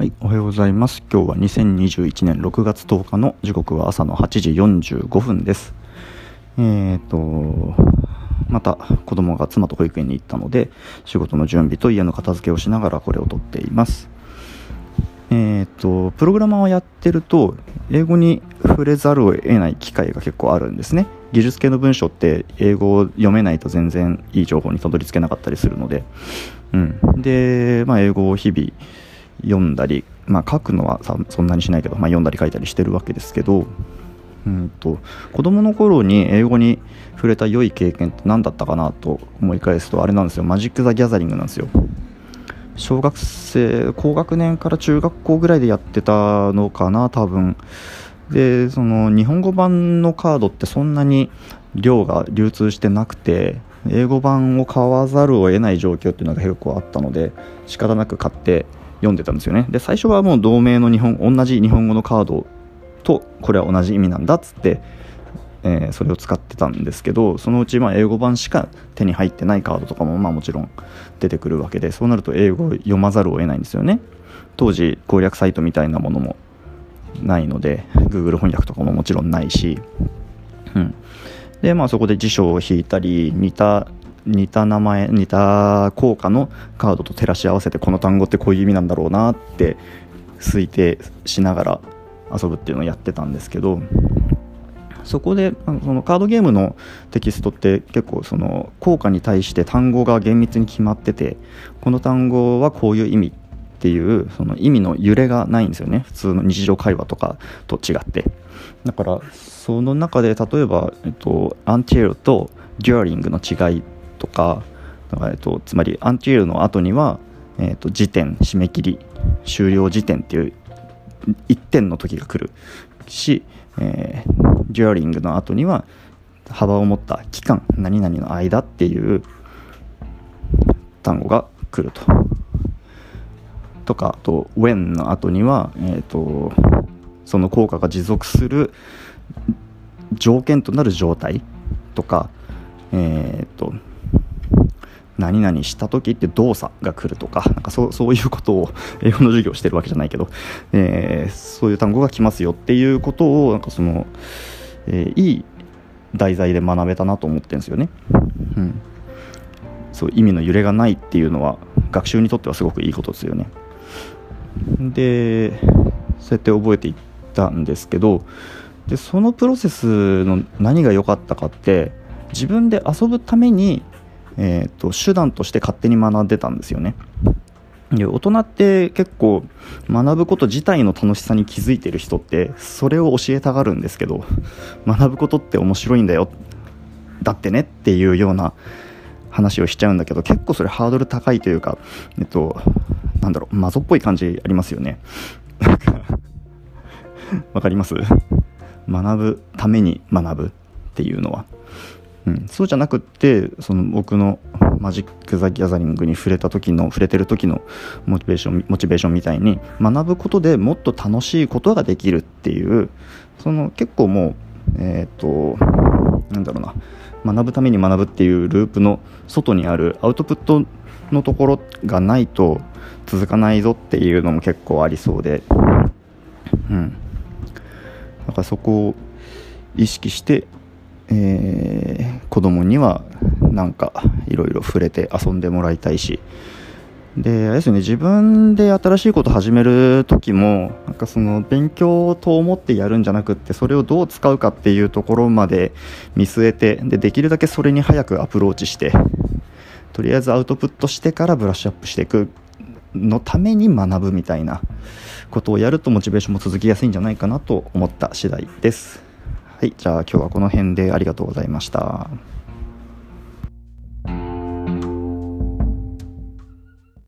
はい、おはようございます。今日は2021年6月10日の時刻は朝の8時45分です。えっ、と、また子供が妻と保育園に行ったので、仕事の準備と家の片付けをしながらこれを撮っています。えっ、と、プログラマーをやってると、英語に触れざるを得ない機会が結構あるんですね。技術系の文章って英語を読めないと全然いい情報にたどり着けなかったりするので、うん。で、まあ、英語を日々、読んだり、まあ、書くのはそんなにしないけど、まあ、読んだり書いたりしてるわけですけど、うんと、子供の頃に英語に触れた良い経験って何だったかなと思い返すとあれなんですよ。マジック・ザ・ギャザリングなんですよ。小学生高学年から中学校ぐらいでやってたのかな多分。でその日本語版のカードってそんなに量が流通してなくて英語版を買わざるを得ない状況っていうのが結構あったので仕方なく買って読んでたんですよね。で最初はもう同名の日本同じ日本語のカードとこれは同じ意味なんだっつって、えーそれを使ってたんですけどそのうちま英語版しか手に入ってないカードとかもまあもちろん出てくるわけでそうなると英語を読まざるを得ないんですよね。当時攻略サイトみたいなものもないので Google 翻訳とかももちろんないし、うん、でまあそこで辞書を引いたり似た似た名前似た効果のカードと照らし合わせてこの単語ってこういう意味なんだろうなって推定しながら遊ぶっていうのをやってたんですけどそこであそのカードゲームのテキストって結構その効果に対して単語が厳密に決まっててこの単語はこういう意味っていうその意味の揺れがないんですよね。普通の日常会話とかと違って。だからその中で例えば、えっと、 until と during の違いとかえっと、つまり until の後には、えっと、時点締め切り終了時点っていう1点の時が来るし、えー、 during の後には幅を持った期間何々の間っていう単語が来ると。とかあと when の後には、えー、とその効果が持続する条件となる状態とか、えー、と何々した時って動作が来るとかなんかそうそういうことを英語の授業をしてるわけじゃないけど、えーそういう単語が来ますよっていうことをなんかその、えーいい題材で学べたなと思ってるんですよね。うん、そう意味の揺れがないっていうのは学習にとってはすごくいいことですよね。でそうやって覚えていったんですけどでそのプロセスの何が良かったかって自分で遊ぶために、えー、と手段として勝手に学んでたんですよね。で大人って結構学ぶこと自体の楽しさに気づいてる人ってそれを教えたがるんですけど学ぶことって面白いんだよ。だってねっていうような話をしちゃうんだけど結構それハードル高いというかえっとなんだろうマゾっぽい感じありますよね。なんかわかります？学ぶために学ぶっていうのは、うん、そうじゃなくってその僕のマジック・ザ・ギャザリングに触れた時の触れてる時のモチベーションモチベーションみたいに学ぶことでもっと楽しいことができるっていうその結構もうえっ、となんだろうな学ぶために学ぶっていうループの外にあるアウトプットのところがないと続かないぞっていうのも結構ありそうでうん。だからそこを意識して、えー子供にはなんかいろいろ触れて遊んでもらいたいしであれですよね自分で新しいこと始める時もなんかその勉強と思ってやるんじゃなくってそれをどう使うかっていうところまで見据えてでできるだけそれに早くアプローチしてとりあえずアウトプットしてからブラッシュアップしていくのために学ぶみたいなことをやるとモチベーションも続きやすいんじゃないかなと思った次第です。はい、じゃあ今日はこの辺でありがとうございました。